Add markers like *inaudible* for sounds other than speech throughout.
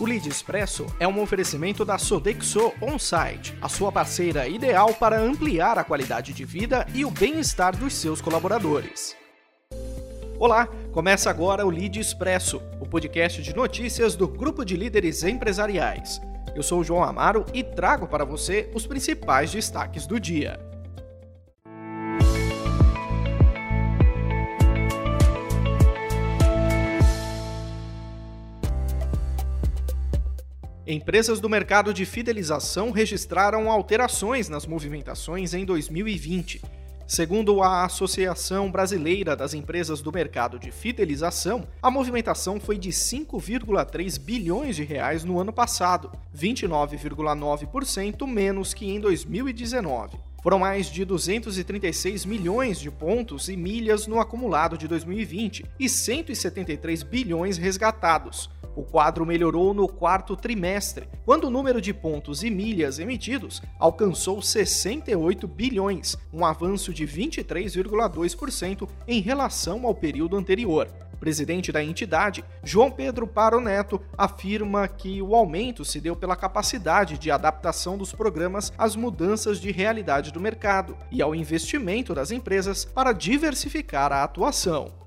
O Lead Expresso é um oferecimento da Sodexo On-Site, a sua parceira ideal para ampliar a qualidade de vida e o bem-estar dos seus colaboradores. Olá, começa agora o Lead Expresso, o podcast de notícias do Grupo de Líderes Empresariais. Eu sou o João Amaro e trago para você os principais destaques do dia. Empresas do mercado de fidelização registraram alterações nas movimentações em 2020. Segundo a Associação Brasileira das Empresas do Mercado de Fidelização, a movimentação foi de 5,3 bilhões de reais no ano passado, 29,9% menos que em 2019. Foram mais de 236 milhões de pontos e milhas no acumulado de 2020 e 173 bilhões resgatados, o quadro melhorou no quarto trimestre, quando o número de pontos e milhas emitidos alcançou 68 bilhões, um avanço de 23,2% em relação ao período anterior. Presidente da entidade, João Pedro Paro Neto, afirma que o aumento se deu pela capacidade de adaptação dos programas às mudanças de realidade do mercado e ao investimento das empresas para diversificar a atuação.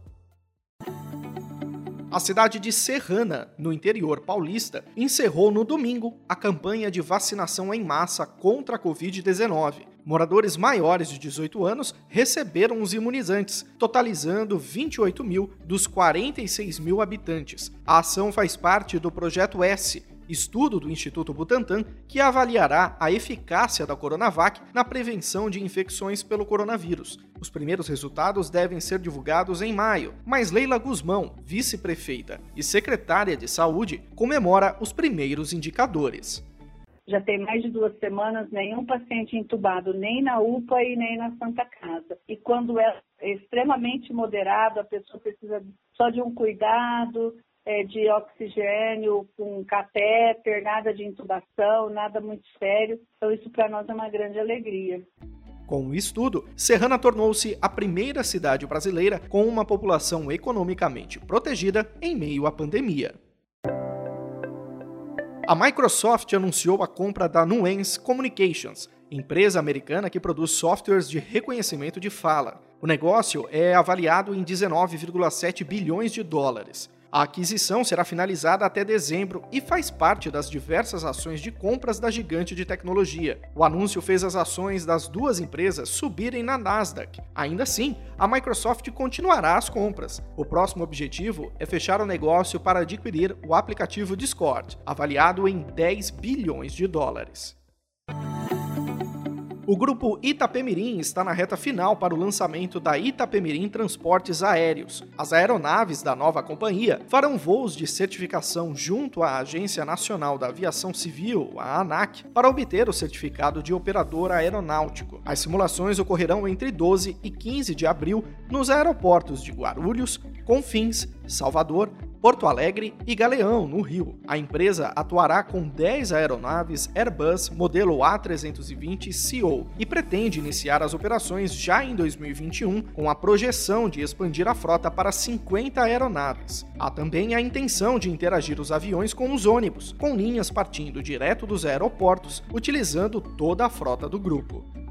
A cidade de Serrana, no interior paulista, encerrou no domingo a campanha de vacinação em massa contra a Covid-19. Moradores maiores de 18 anos receberam os imunizantes, totalizando 28 mil dos 46 mil habitantes. A ação faz parte do Projeto S, estudo do Instituto Butantan que avaliará a eficácia da Coronavac na prevenção de infecções pelo coronavírus. Os primeiros resultados devem ser divulgados em maio, mas Leila Guzmão, vice-prefeita e secretária de Saúde, comemora os primeiros indicadores. Já tem mais de duas semanas nenhum paciente entubado nem na UPA e nem na Santa Casa. E quando é extremamente moderado, a pessoa precisa só de um cuidado, é, de oxigênio com catéter, nada de intubação, nada muito sério. Então, isso para nós é uma grande alegria. Com o estudo, Serrana tornou-se a primeira cidade brasileira com uma população economicamente protegida em meio à pandemia. A Microsoft anunciou a compra da Nuance Communications, empresa americana que produz softwares de reconhecimento de fala. O negócio é avaliado em 19,7 bilhões de dólares. A aquisição será finalizada até dezembro e faz parte das diversas ações de compras da gigante de tecnologia. O anúncio fez as ações das duas empresas subirem na Nasdaq. Ainda assim, a Microsoft continuará as compras. O próximo objetivo é fechar o negócio para adquirir o aplicativo Discord, avaliado em 10 bilhões de dólares. O grupo Itapemirim está na reta final para o lançamento da Itapemirim Transportes Aéreos. As aeronaves da nova companhia farão voos de certificação junto à Agência Nacional da Aviação Civil, a ANAC, para obter o certificado de operador aeronáutico. As simulações ocorrerão entre 12 e 15 de abril nos aeroportos de Guarulhos, Confins, Salvador, Porto Alegre e Galeão, no Rio. A empresa atuará com 10 aeronaves Airbus modelo A320 CEO e pretende iniciar as operações já em 2021, com a projeção de expandir a frota para 50 aeronaves. Há também a intenção de interagir os aviões com os ônibus, com linhas partindo direto dos aeroportos, utilizando toda a frota do grupo.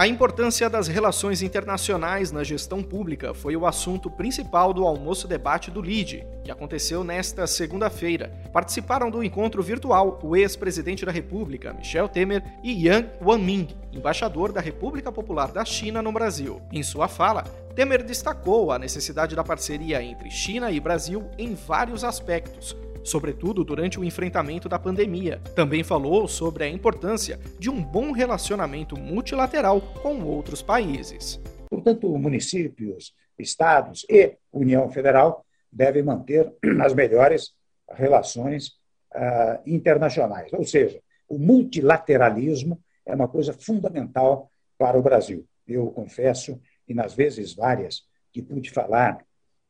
A importância das relações internacionais na gestão pública foi o assunto principal do almoço-debate do LIDE, que aconteceu nesta segunda-feira. Participaram do encontro virtual o ex-presidente da República, Michel Temer, e Yang Wanming, embaixador da República Popular da China no Brasil. Em sua fala, Temer destacou a necessidade da parceria entre China e Brasil em vários aspectos, sobretudo durante o enfrentamento da pandemia. Também falou sobre a importância de um bom relacionamento multilateral com outros países. Portanto, municípios, estados e União Federal devem manter *clears throat* as melhores relações uh, internacionais, ou seja, o multilateralismo é uma coisa fundamental para o Brasil. Eu confesso, e nas vezes várias que pude falar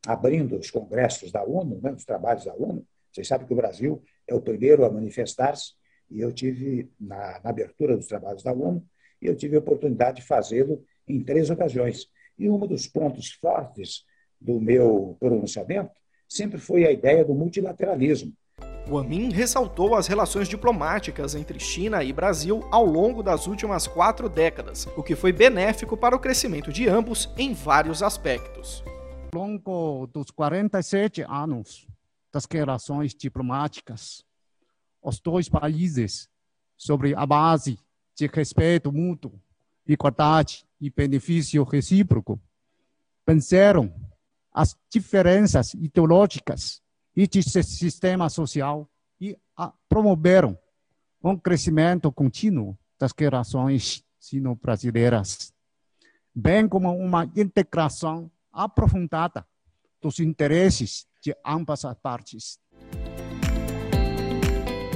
abrindo os congressos da ONU, né, os trabalhos da ONU, vocês sabem que o Brasil é o primeiro a manifestar-se, e eu tive, na, na, abertura dos trabalhos da ONU, eu tive a oportunidade de fazê-lo em três ocasiões. E um dos pontos fortes do meu pronunciamento sempre foi a ideia do multilateralismo. O Amin ressaltou as relações diplomáticas entre China e Brasil ao longo das últimas quatro décadas, o que foi benéfico para o crescimento de ambos em vários aspectos. Ao longo dos 47 anos das relações diplomáticas, os dois países, sobre a base de respeito mútuo, igualdade e benefício recíproco, venceram as diferenças ideológicas e de sistema social e promoveram um crescimento contínuo das relações sino-brasileiras, bem como uma integração aprofundada dos interesses de ambas as partes.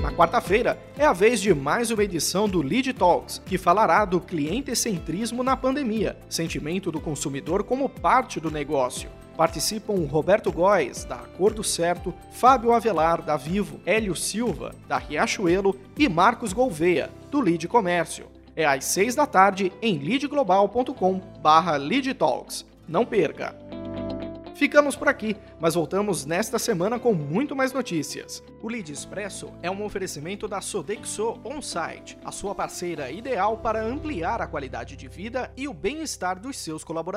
Na quarta-feira é a vez de mais uma edição do Lead Talks, que falará do cliente-centrismo na pandemia, sentimento do consumidor como parte do negócio. Participam Roberto Góes, da Acordo Certo, Fábio Avelar, da Vivo, Hélio Silva, da Riachuelo e Marcos Gouveia, do Lead Comércio. É às seis da tarde em leadglobal.com barra Talks. Não perca! Ficamos por aqui, mas voltamos nesta semana com muito mais notícias. O Lead Expresso é um oferecimento da Sodexo On-Site, a sua parceira ideal para ampliar a qualidade de vida e o bem-estar dos seus colaboradores.